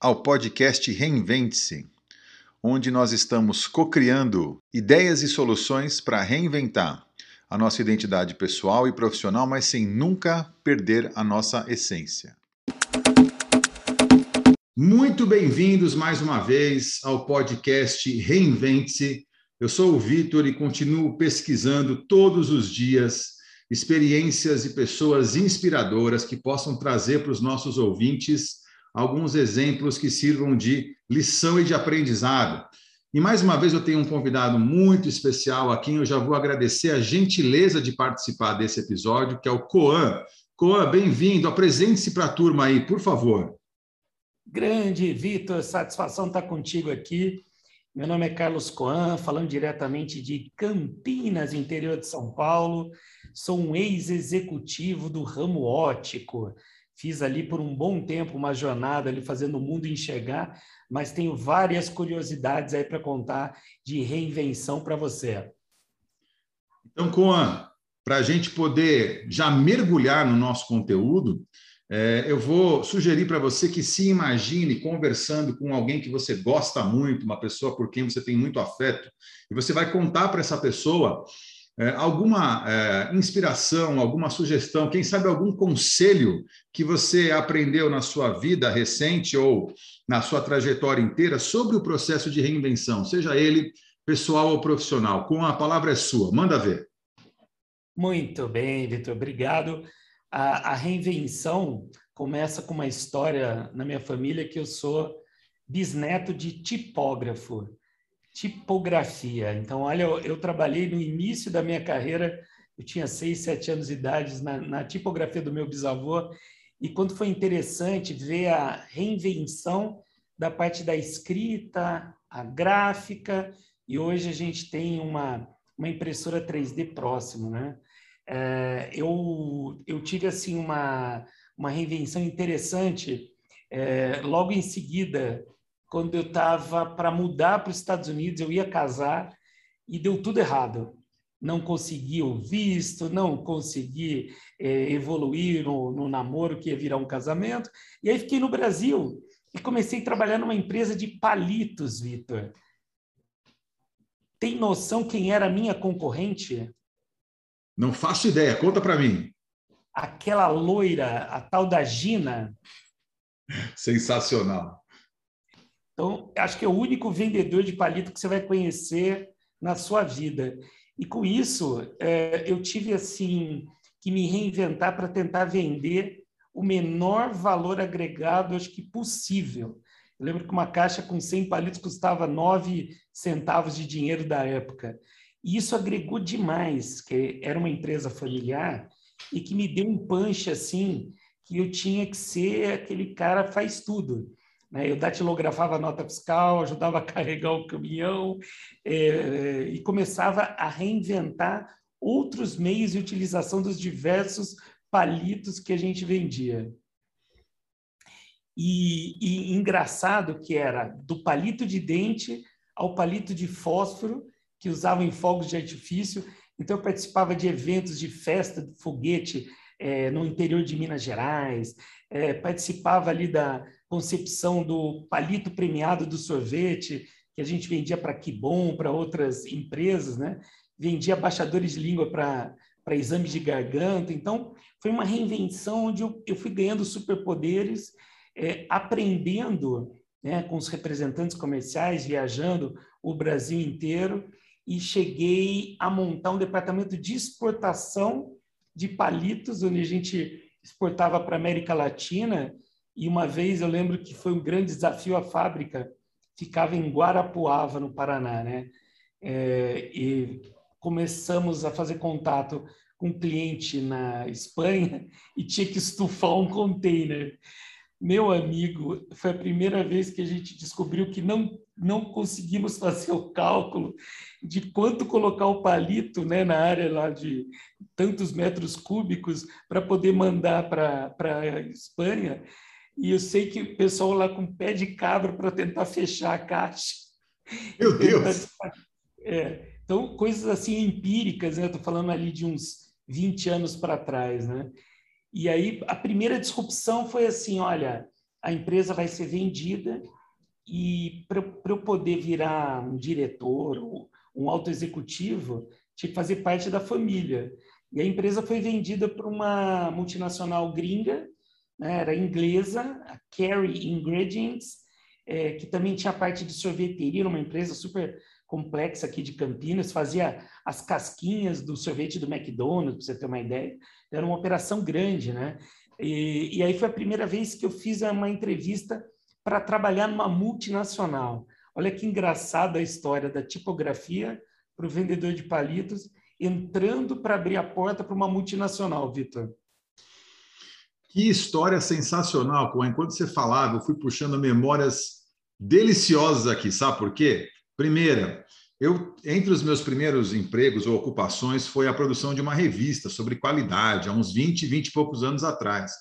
ao podcast Reinvente-se, onde nós estamos co-criando ideias e soluções para reinventar a nossa identidade pessoal e profissional, mas sem nunca perder a nossa essência. Muito bem-vindos mais uma vez ao podcast Reinvente-se. Eu sou o Vitor e continuo pesquisando todos os dias experiências e pessoas inspiradoras que possam trazer para os nossos ouvintes alguns exemplos que sirvam de lição e de aprendizado. E mais uma vez eu tenho um convidado muito especial a quem eu já vou agradecer a gentileza de participar desse episódio, que é o Coan. Coan, bem-vindo. Apresente-se para a turma aí, por favor. Grande, Vitor, satisfação estar contigo aqui. Meu nome é Carlos Coan, falando diretamente de Campinas, interior de São Paulo. Sou um ex-executivo do ramo ótico. Fiz ali por um bom tempo uma jornada ali fazendo o mundo enxergar, mas tenho várias curiosidades aí para contar de reinvenção para você. Então, Coan, para a gente poder já mergulhar no nosso conteúdo, é, eu vou sugerir para você que se imagine conversando com alguém que você gosta muito, uma pessoa por quem você tem muito afeto, e você vai contar para essa pessoa alguma é, inspiração, alguma sugestão, quem sabe algum conselho que você aprendeu na sua vida recente ou na sua trajetória inteira sobre o processo de reinvenção, seja ele pessoal ou profissional. Com a palavra é sua, manda ver. Muito bem, Vitor, obrigado. A, a reinvenção começa com uma história na minha família que eu sou bisneto de tipógrafo tipografia. Então, olha, eu, eu, trabalhei no início da minha carreira, eu tinha seis, sete anos de idade, na, na tipografia do meu bisavô, e quando foi interessante ver a reinvenção da parte da escrita, a gráfica, e hoje a gente tem uma, uma impressora 3D próximo, né? É, eu, eu tive, assim, uma, uma reinvenção interessante é, logo em seguida quando eu estava para mudar para os Estados Unidos, eu ia casar e deu tudo errado. Não consegui o visto, não consegui é, evoluir no, no namoro que ia virar um casamento. E aí fiquei no Brasil e comecei a trabalhar numa empresa de palitos, Vitor. Tem noção quem era a minha concorrente? Não faço ideia, conta para mim. Aquela loira, a tal da Gina. Sensacional. Então, acho que é o único vendedor de palito que você vai conhecer na sua vida. E com isso, é, eu tive assim que me reinventar para tentar vender o menor valor agregado, acho que possível. Eu lembro que uma caixa com 100 palitos custava 9 centavos de dinheiro da época. E isso agregou demais, que era uma empresa familiar e que me deu um punch assim, que eu tinha que ser aquele cara faz tudo. Né? Eu datilografava a nota fiscal, ajudava a carregar o caminhão é, e começava a reinventar outros meios de utilização dos diversos palitos que a gente vendia. E, e, engraçado que era do palito de dente ao palito de fósforo, que usavam em fogos de artifício. Então, eu participava de eventos de festa de foguete é, no interior de Minas Gerais, é, participava ali da, concepção do palito premiado do sorvete, que a gente vendia para Kibon, para outras empresas, né? vendia baixadores de língua para exames de garganta. Então, foi uma reinvenção onde eu, eu fui ganhando superpoderes, é, aprendendo né, com os representantes comerciais, viajando o Brasil inteiro, e cheguei a montar um departamento de exportação de palitos, onde a gente exportava para a América Latina e uma vez eu lembro que foi um grande desafio a fábrica, ficava em Guarapuava, no Paraná, né? É, e começamos a fazer contato com um cliente na Espanha e tinha que estufar um container. Meu amigo, foi a primeira vez que a gente descobriu que não, não conseguimos fazer o cálculo de quanto colocar o palito né, na área lá de tantos metros cúbicos para poder mandar para a Espanha. E eu sei que o pessoal lá com pé de cabra para tentar fechar a caixa. Meu Deus! É, então, coisas assim empíricas, né? Estou falando ali de uns 20 anos para trás, né? E aí, a primeira disrupção foi assim, olha, a empresa vai ser vendida e para eu poder virar um diretor ou um alto executivo, tinha que fazer parte da família. E a empresa foi vendida para uma multinacional gringa, né, era inglesa, a Carry Ingredients, é, que também tinha parte de sorveteria, uma empresa super complexa aqui de Campinas, fazia as casquinhas do sorvete do McDonald's, para você ter uma ideia. Era uma operação grande, né? E, e aí foi a primeira vez que eu fiz uma entrevista para trabalhar numa multinacional. Olha que engraçada a história da tipografia para o vendedor de palitos, entrando para abrir a porta para uma multinacional, Vitor. Que história sensacional, Coen. Enquanto você falava, eu fui puxando memórias deliciosas aqui, sabe por quê? Primeira, eu entre os meus primeiros empregos ou ocupações foi a produção de uma revista sobre qualidade, há uns 20, 20 e poucos anos atrás.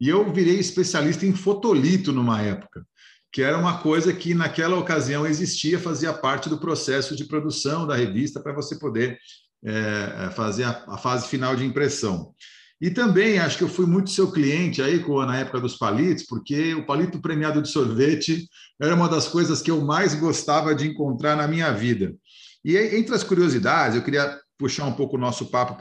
E eu virei especialista em fotolito numa época, que era uma coisa que naquela ocasião existia, fazia parte do processo de produção da revista para você poder é, fazer a, a fase final de impressão. E também acho que eu fui muito seu cliente aí na época dos palitos, porque o palito premiado de sorvete era uma das coisas que eu mais gostava de encontrar na minha vida. E entre as curiosidades, eu queria puxar um pouco o nosso papo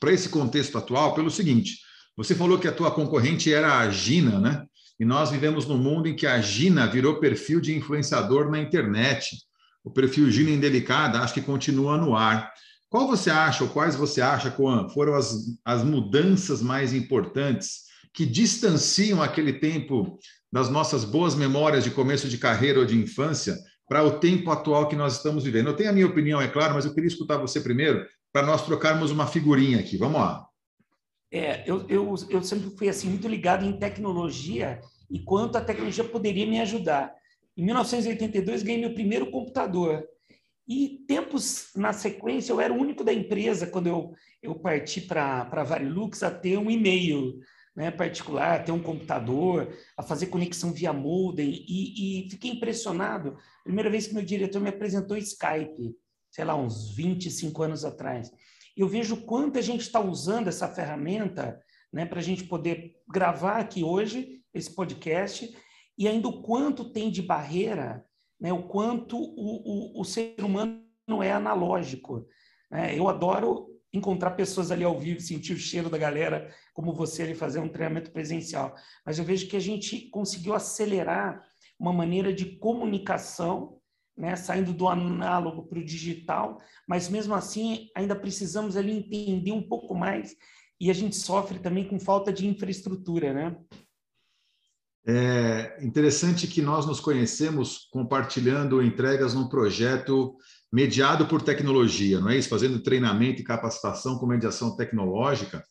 para esse contexto atual, pelo seguinte: você falou que a tua concorrente era a Gina, né? E nós vivemos num mundo em que a Gina virou perfil de influenciador na internet. O perfil Gina Indelicada acho que continua no ar. Qual você acha, ou quais você acha, foram as, as mudanças mais importantes que distanciam aquele tempo das nossas boas memórias de começo de carreira ou de infância para o tempo atual que nós estamos vivendo? Eu tenho a minha opinião, é claro, mas eu queria escutar você primeiro para nós trocarmos uma figurinha aqui. Vamos lá. É, eu, eu, eu sempre fui assim muito ligado em tecnologia e quanto a tecnologia poderia me ajudar. Em 1982 ganhei meu primeiro computador e tempos na sequência, eu era o único da empresa, quando eu, eu parti para a Varilux, a ter um e-mail né, particular, a ter um computador, a fazer conexão via modem. E, e fiquei impressionado. Primeira vez que meu diretor me apresentou Skype, sei lá, uns 25 anos atrás. Eu vejo quanto a gente está usando essa ferramenta né, para a gente poder gravar aqui hoje esse podcast e ainda o quanto tem de barreira né, o quanto o, o, o ser humano é analógico. Né? Eu adoro encontrar pessoas ali ao vivo, sentir o cheiro da galera, como você ali fazer um treinamento presencial. Mas eu vejo que a gente conseguiu acelerar uma maneira de comunicação, né, saindo do análogo para o digital, mas mesmo assim ainda precisamos ali entender um pouco mais e a gente sofre também com falta de infraestrutura, né? É interessante que nós nos conhecemos compartilhando entregas num projeto mediado por tecnologia, não é isso? Fazendo treinamento e capacitação com mediação tecnológica.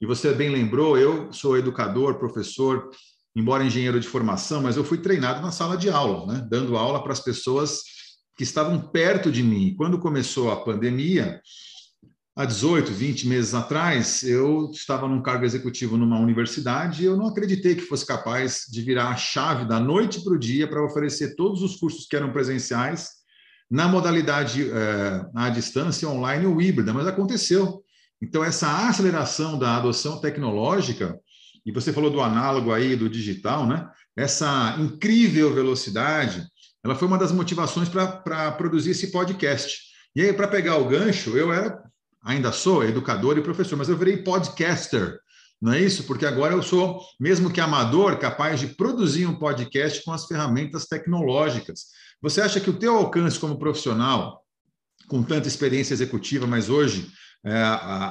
E você bem lembrou, eu sou educador, professor, embora engenheiro de formação, mas eu fui treinado na sala de aula, né? dando aula para as pessoas que estavam perto de mim. Quando começou a pandemia, há 18, 20 meses atrás, eu estava num cargo executivo numa universidade e eu não acreditei que fosse capaz de virar a chave da noite para o dia para oferecer todos os cursos que eram presenciais na modalidade é, à distância, online ou híbrida, mas aconteceu. Então, essa aceleração da adoção tecnológica, e você falou do análogo aí, do digital, né? essa incrível velocidade, ela foi uma das motivações para produzir esse podcast. E aí, para pegar o gancho, eu era ainda sou educador e professor, mas eu virei podcaster, não é isso? Porque agora eu sou, mesmo que amador, capaz de produzir um podcast com as ferramentas tecnológicas. Você acha que o teu alcance como profissional, com tanta experiência executiva, mas hoje é,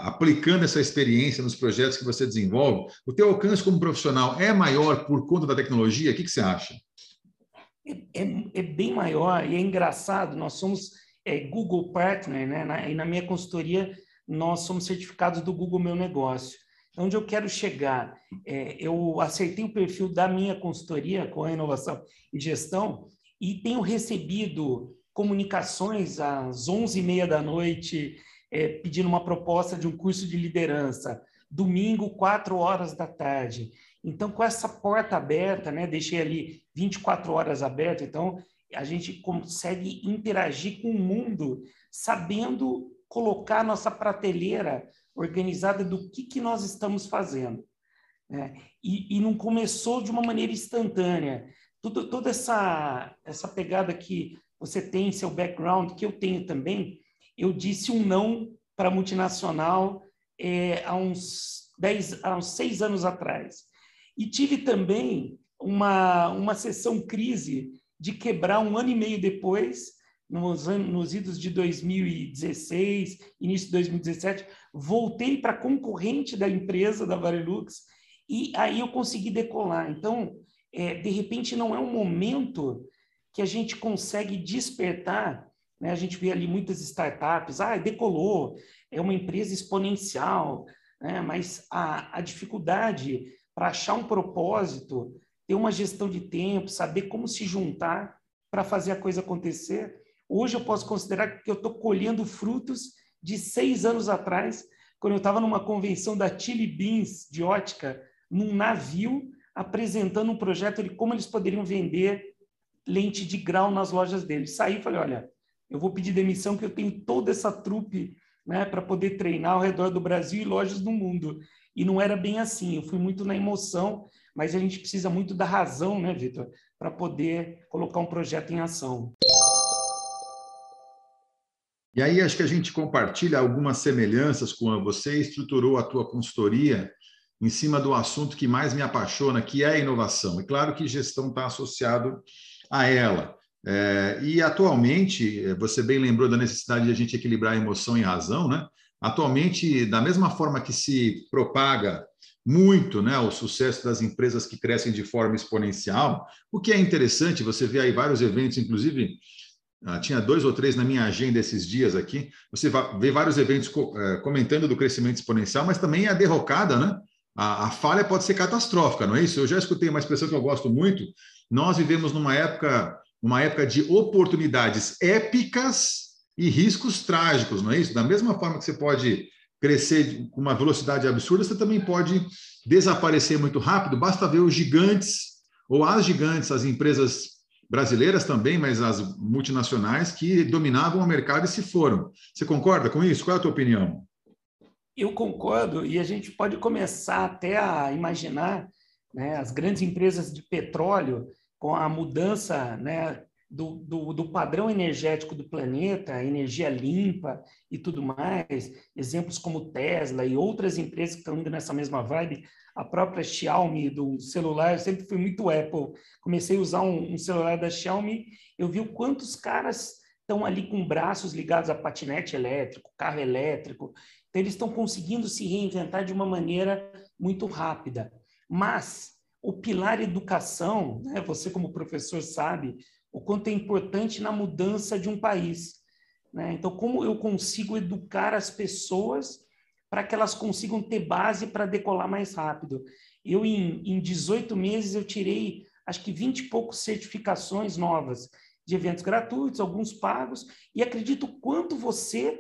aplicando essa experiência nos projetos que você desenvolve, o teu alcance como profissional é maior por conta da tecnologia? O que, que você acha? É, é, é bem maior e é engraçado. Nós somos é, Google Partner, né? Na, e na minha consultoria, nós somos certificados do Google Meu Negócio. Onde eu quero chegar? É, eu acertei o perfil da minha consultoria com a inovação e gestão e tenho recebido comunicações às 11h30 da noite é, pedindo uma proposta de um curso de liderança. Domingo, 4 horas da tarde. Então, com essa porta aberta, né, deixei ali 24 horas aberto, então a gente consegue interagir com o mundo sabendo colocar nossa prateleira organizada do que, que nós estamos fazendo. Né? E, e não começou de uma maneira instantânea. Tudo, toda essa, essa pegada que você tem, seu background, que eu tenho também, eu disse um não para multinacional é, há, uns dez, há uns seis anos atrás. E tive também uma, uma sessão crise de quebrar um ano e meio depois, nos, nos idos de 2016, início de 2017, voltei para concorrente da empresa, da Varilux, e aí eu consegui decolar. Então, é, de repente, não é um momento que a gente consegue despertar. Né? A gente vê ali muitas startups, ah, decolou, é uma empresa exponencial, né? mas a, a dificuldade para achar um propósito, ter uma gestão de tempo, saber como se juntar para fazer a coisa acontecer. Hoje eu posso considerar que eu estou colhendo frutos de seis anos atrás, quando eu estava numa convenção da Chili Beans de ótica, num navio, apresentando um projeto de como eles poderiam vender lente de grau nas lojas deles. Saí e falei, olha, eu vou pedir demissão que eu tenho toda essa trupe né, para poder treinar ao redor do Brasil e lojas do mundo. E não era bem assim, eu fui muito na emoção, mas a gente precisa muito da razão, né, Vitor, para poder colocar um projeto em ação. E aí acho que a gente compartilha algumas semelhanças com você estruturou a tua consultoria em cima do assunto que mais me apaixona, que é a inovação. E claro que gestão está associado a ela. É, e atualmente, é, você bem lembrou da necessidade de a gente equilibrar emoção e razão, né? Atualmente, da mesma forma que se propaga muito né, o sucesso das empresas que crescem de forma exponencial, o que é interessante, você vê aí vários eventos, inclusive, ah, tinha dois ou três na minha agenda esses dias aqui, você vê vários eventos é, comentando do crescimento exponencial, mas também a derrocada, né? A, a falha pode ser catastrófica, não é isso? Eu já escutei uma expressão que eu gosto muito, nós vivemos numa época, uma época de oportunidades épicas e riscos trágicos, não é isso? Da mesma forma que você pode crescer com uma velocidade absurda, você também pode desaparecer muito rápido. Basta ver os gigantes ou as gigantes, as empresas brasileiras também, mas as multinacionais que dominavam o mercado e se foram. Você concorda com isso? Qual é a tua opinião? Eu concordo, e a gente pode começar até a imaginar né, as grandes empresas de petróleo com a mudança né, do, do, do, padrão energético do planeta, energia limpa e tudo mais, exemplos como Tesla e outras empresas que estão indo nessa mesma vibe, a própria Xiaomi do celular, eu sempre fui muito Apple, comecei a usar um, um celular da Xiaomi, eu vi o quantos caras estão ali com braços ligados a patinete elétrico, carro elétrico, então eles estão conseguindo se reinventar de uma maneira muito rápida. Mas o pilar educação, né, você como professor sabe o quanto é importante na mudança de um país. Né? Então, como eu consigo educar as pessoas para que elas consigam ter base para decolar mais rápido? Eu, em, em 18 meses, eu tirei acho que 20 e poucos certificações novas de eventos gratuitos, alguns pagos, e acredito quanto você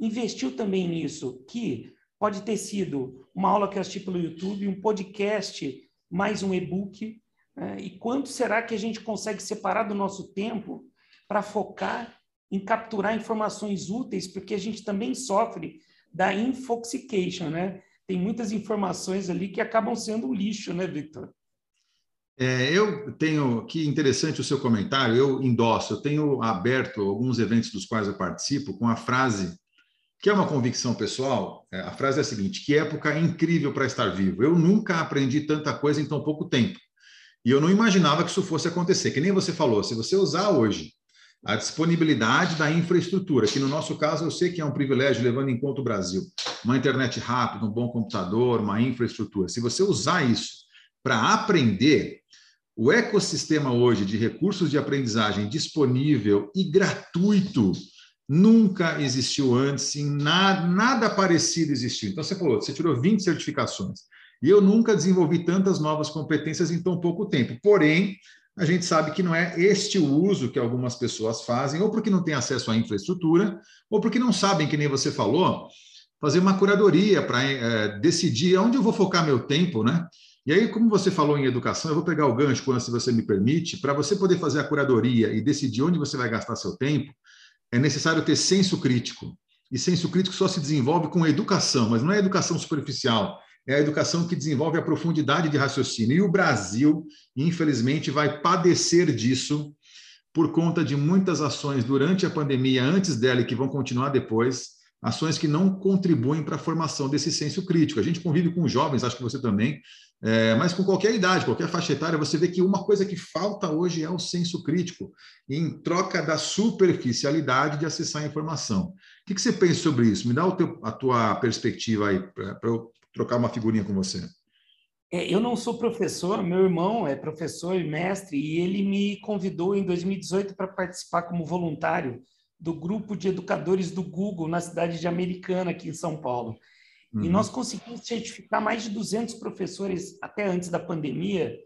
investiu também nisso, que pode ter sido uma aula que eu assisti pelo YouTube, um podcast mais um e-book. Né? E quanto será que a gente consegue separar do nosso tempo para focar em capturar informações úteis, porque a gente também sofre da infoxication, né? Tem muitas informações ali que acabam sendo um lixo, né, Victor? É, eu tenho, que interessante o seu comentário, eu endosso, eu tenho aberto alguns eventos dos quais eu participo com a frase que é uma convicção pessoal, é, a frase é a seguinte: que época incrível para estar vivo. Eu nunca aprendi tanta coisa em tão pouco tempo. E eu não imaginava que isso fosse acontecer. Que nem você falou, se você usar hoje a disponibilidade da infraestrutura, que no nosso caso eu sei que é um privilégio, levando em conta o Brasil, uma internet rápida, um bom computador, uma infraestrutura. Se você usar isso para aprender, o ecossistema hoje de recursos de aprendizagem disponível e gratuito nunca existiu antes, nada, nada parecido existiu. Então, você falou, você tirou 20 certificações. E eu nunca desenvolvi tantas novas competências em tão pouco tempo. Porém, a gente sabe que não é este o uso que algumas pessoas fazem, ou porque não têm acesso à infraestrutura, ou porque não sabem, que nem você falou, fazer uma curadoria para é, decidir onde eu vou focar meu tempo, né? E aí, como você falou em educação, eu vou pegar o gancho, quando se você me permite, para você poder fazer a curadoria e decidir onde você vai gastar seu tempo, é necessário ter senso crítico. E senso crítico só se desenvolve com educação, mas não é educação superficial, é a educação que desenvolve a profundidade de raciocínio. E o Brasil, infelizmente, vai padecer disso por conta de muitas ações durante a pandemia, antes dela e que vão continuar depois, ações que não contribuem para a formação desse senso crítico. A gente convive com jovens, acho que você também, é, mas com qualquer idade, qualquer faixa etária, você vê que uma coisa que falta hoje é o senso crítico, em troca da superficialidade de acessar a informação. O que, que você pensa sobre isso? Me dá teu, a tua perspectiva aí, para eu trocar uma figurinha com você. É, eu não sou professor, meu irmão é professor e mestre, e ele me convidou em 2018 para participar como voluntário do grupo de educadores do Google na cidade de Americana, aqui em São Paulo. Uhum. E nós conseguimos certificar mais de 200 professores até antes da pandemia.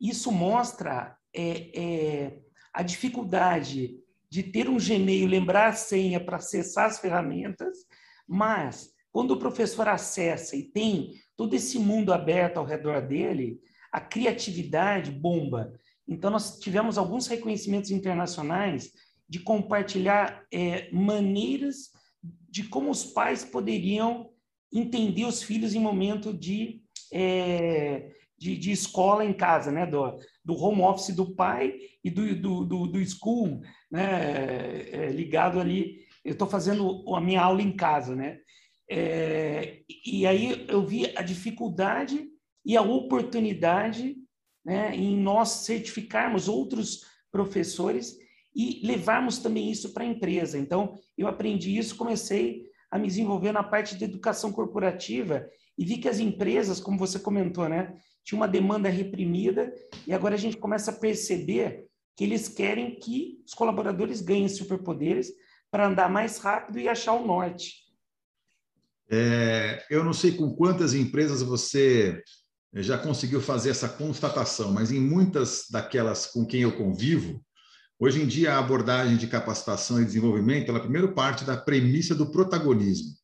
Isso mostra é, é, a dificuldade de ter um Gmail, lembrar a senha para acessar as ferramentas, mas quando o professor acessa e tem todo esse mundo aberto ao redor dele, a criatividade bomba. Então, nós tivemos alguns reconhecimentos internacionais de compartilhar é, maneiras de como os pais poderiam entender os filhos em momento de, é, de, de, escola em casa, né? Do, do home office do pai e do, do, do, do school, né? É, ligado ali. Eu estou fazendo a minha aula em casa, né? É, e aí eu vi a dificuldade e a oportunidade né, em nós certificarmos outros professores e levarmos também isso para a empresa. Então, eu aprendi isso, comecei a me desenvolver na parte de educação corporativa e vi que as empresas, como você comentou, né, tinha uma demanda reprimida e agora a gente começa a perceber que eles querem que os colaboradores ganhem superpoderes para andar mais rápido e achar o norte. É, eu não sei com quantas empresas você já conseguiu fazer essa constatação, mas em muitas daquelas com quem eu convivo, Hoje em dia, a abordagem de capacitação e desenvolvimento, ela primeiro parte da premissa do protagonismo.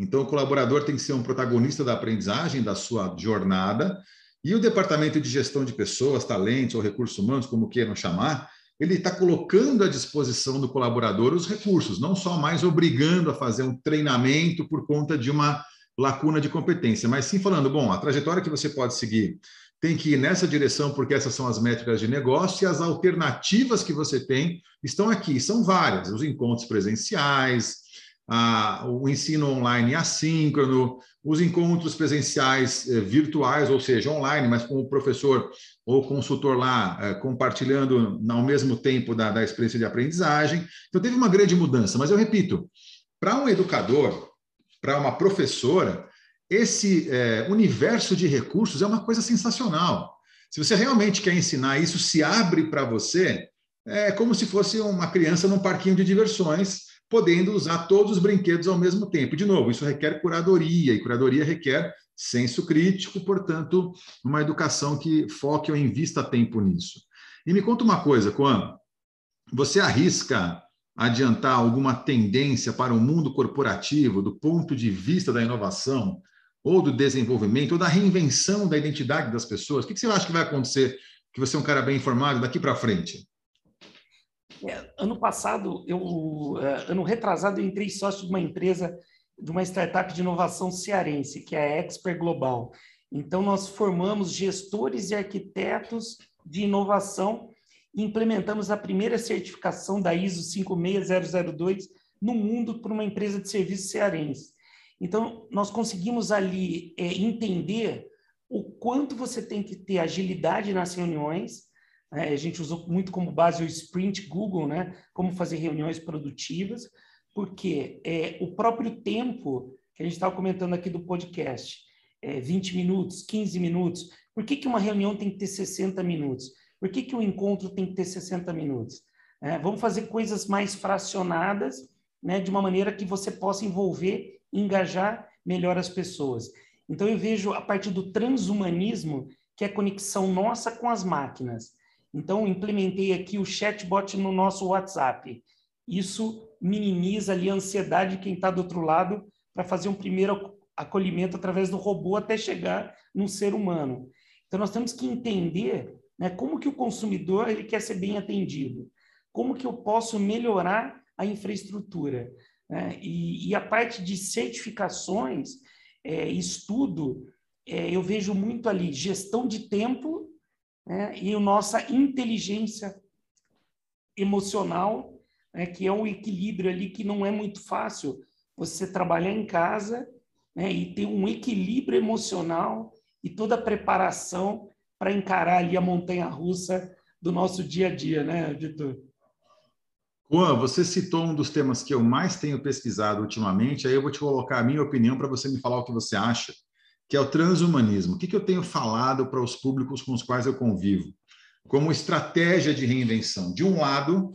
Então, o colaborador tem que ser um protagonista da aprendizagem, da sua jornada, e o departamento de gestão de pessoas, talentos ou recursos humanos, como queiram chamar, ele está colocando à disposição do colaborador os recursos, não só mais obrigando a fazer um treinamento por conta de uma lacuna de competência, mas sim falando, bom, a trajetória que você pode seguir tem que ir nessa direção, porque essas são as métricas de negócio, e as alternativas que você tem estão aqui, são várias: os encontros presenciais, a, o ensino online assíncrono, os encontros presenciais eh, virtuais, ou seja, online, mas com o professor ou consultor lá eh, compartilhando ao mesmo tempo da, da experiência de aprendizagem. Então, teve uma grande mudança, mas eu repito: para um educador, para uma professora, esse é, universo de recursos é uma coisa sensacional. Se você realmente quer ensinar isso, se abre para você, é como se fosse uma criança num parquinho de diversões, podendo usar todos os brinquedos ao mesmo tempo. De novo, isso requer curadoria, e curadoria requer senso crítico, portanto, uma educação que foque ou invista tempo nisso. E me conta uma coisa, Juan, você arrisca adiantar alguma tendência para o mundo corporativo do ponto de vista da inovação ou do desenvolvimento, ou da reinvenção da identidade das pessoas? O que você acha que vai acontecer, que você é um cara bem informado, daqui para frente? É, ano passado, eu, é, ano retrasado, eu entrei sócio de uma empresa, de uma startup de inovação cearense, que é a Expert Global. Então, nós formamos gestores e arquitetos de inovação e implementamos a primeira certificação da ISO 56002 no mundo para uma empresa de serviço cearense. Então, nós conseguimos ali é, entender o quanto você tem que ter agilidade nas reuniões. Né? A gente usou muito como base o Sprint Google, né? como fazer reuniões produtivas, porque é, o próprio tempo que a gente estava comentando aqui do podcast, é, 20 minutos, 15 minutos, por que, que uma reunião tem que ter 60 minutos? Por que, que um encontro tem que ter 60 minutos? É, vamos fazer coisas mais fracionadas, né, de uma maneira que você possa envolver engajar melhor as pessoas. Então, eu vejo a partir do transhumanismo, que é a conexão nossa com as máquinas. Então, implementei aqui o chatbot no nosso WhatsApp. Isso minimiza ali a ansiedade de quem está do outro lado para fazer um primeiro acolhimento através do robô até chegar num ser humano. Então, nós temos que entender né, como que o consumidor ele quer ser bem atendido, como que eu posso melhorar a infraestrutura. Né? E, e, a parte de certificações, é, estudo, é, eu vejo muito ali gestão de tempo né, e a nossa inteligência emocional, né, que é um equilíbrio ali que não é muito fácil. Você trabalhar em casa né, e ter um equilíbrio emocional e toda a preparação para encarar ali a montanha russa do nosso dia a dia, né, Vitor? Juan, você citou um dos temas que eu mais tenho pesquisado ultimamente, aí eu vou te colocar a minha opinião para você me falar o que você acha, que é o transhumanismo. O que, que eu tenho falado para os públicos com os quais eu convivo? Como estratégia de reinvenção. De um lado,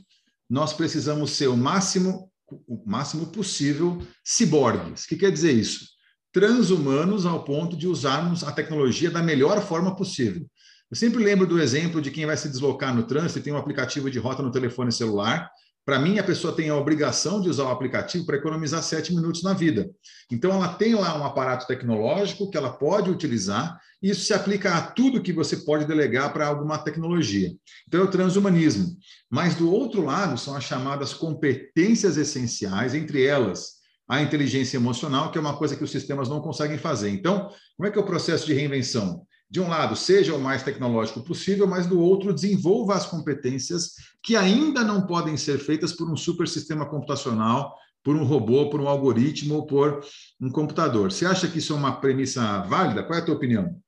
nós precisamos ser o máximo, o máximo possível ciborgues. O que quer dizer isso? Transhumanos ao ponto de usarmos a tecnologia da melhor forma possível. Eu sempre lembro do exemplo de quem vai se deslocar no trânsito e tem um aplicativo de rota no telefone celular para mim, a pessoa tem a obrigação de usar o aplicativo para economizar sete minutos na vida. Então, ela tem lá um aparato tecnológico que ela pode utilizar, e isso se aplica a tudo que você pode delegar para alguma tecnologia. Então, é o transhumanismo. Mas, do outro lado, são as chamadas competências essenciais, entre elas a inteligência emocional, que é uma coisa que os sistemas não conseguem fazer. Então, como é que é o processo de reinvenção? De um lado, seja o mais tecnológico possível, mas do outro, desenvolva as competências que ainda não podem ser feitas por um super sistema computacional, por um robô, por um algoritmo ou por um computador. Você acha que isso é uma premissa válida? Qual é a tua opinião?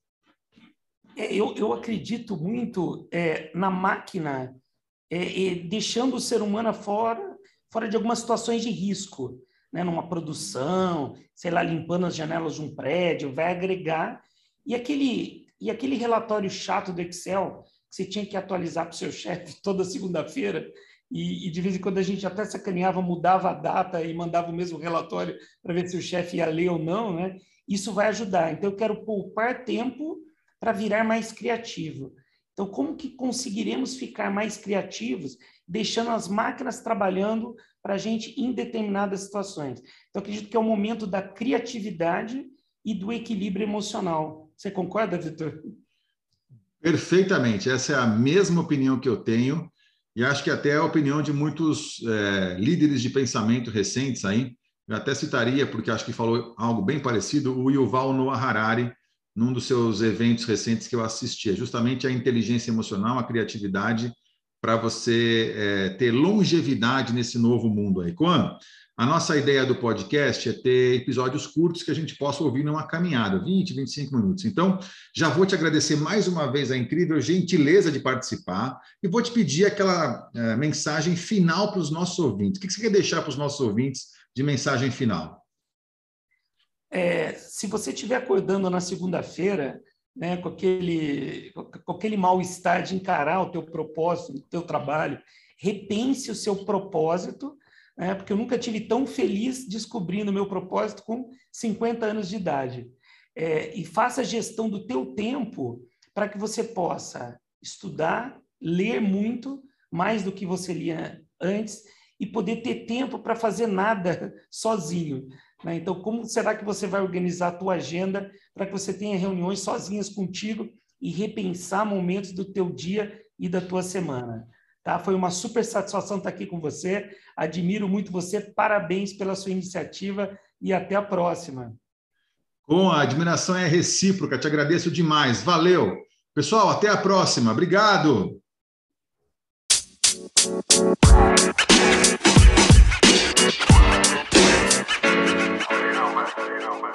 É, eu, eu acredito muito é, na máquina é, deixando o ser humano fora, fora de algumas situações de risco, né? numa produção, sei lá, limpando as janelas de um prédio, vai agregar. E aquele, e aquele relatório chato do Excel, que você tinha que atualizar para o seu chefe toda segunda-feira, e, e, de vez em quando a gente até sacaneava, mudava a data e mandava o mesmo relatório para ver se o chefe ia ler ou não, né? Isso vai ajudar. Então, eu quero poupar tempo para virar mais criativo. Então, como que conseguiremos ficar mais criativos, deixando as máquinas trabalhando para a gente em determinadas situações? Então, acredito que é o momento da criatividade e do equilíbrio emocional. Você concorda, Vitor? Perfeitamente. Essa é a mesma opinião que eu tenho e acho que até é a opinião de muitos é, líderes de pensamento recentes aí. Eu até citaria, porque acho que falou algo bem parecido, o Yuval Noah Harari, num dos seus eventos recentes que eu assisti. É justamente a inteligência emocional, a criatividade para você é, ter longevidade nesse novo mundo aí. Quando a nossa ideia do podcast é ter episódios curtos que a gente possa ouvir numa caminhada, 20, 25 minutos. Então, já vou te agradecer mais uma vez a incrível gentileza de participar e vou te pedir aquela é, mensagem final para os nossos ouvintes. O que você quer deixar para os nossos ouvintes de mensagem final? É, se você estiver acordando na segunda-feira, né, com aquele, com aquele mal-estar de encarar o teu propósito, o teu trabalho, repense o seu propósito né? porque eu nunca tive tão feliz descobrindo o meu propósito com 50 anos de idade. É, e faça a gestão do teu tempo para que você possa estudar, ler muito, mais do que você lia antes, e poder ter tempo para fazer nada sozinho. Né? Então, como será que você vai organizar a tua agenda para que você tenha reuniões sozinhas contigo e repensar momentos do teu dia e da tua semana? Tá? Foi uma super satisfação estar aqui com você. Admiro muito você. Parabéns pela sua iniciativa e até a próxima. Bom, a admiração é recíproca. Te agradeço demais. Valeu. Pessoal, até a próxima. Obrigado. You know, man. You know, man.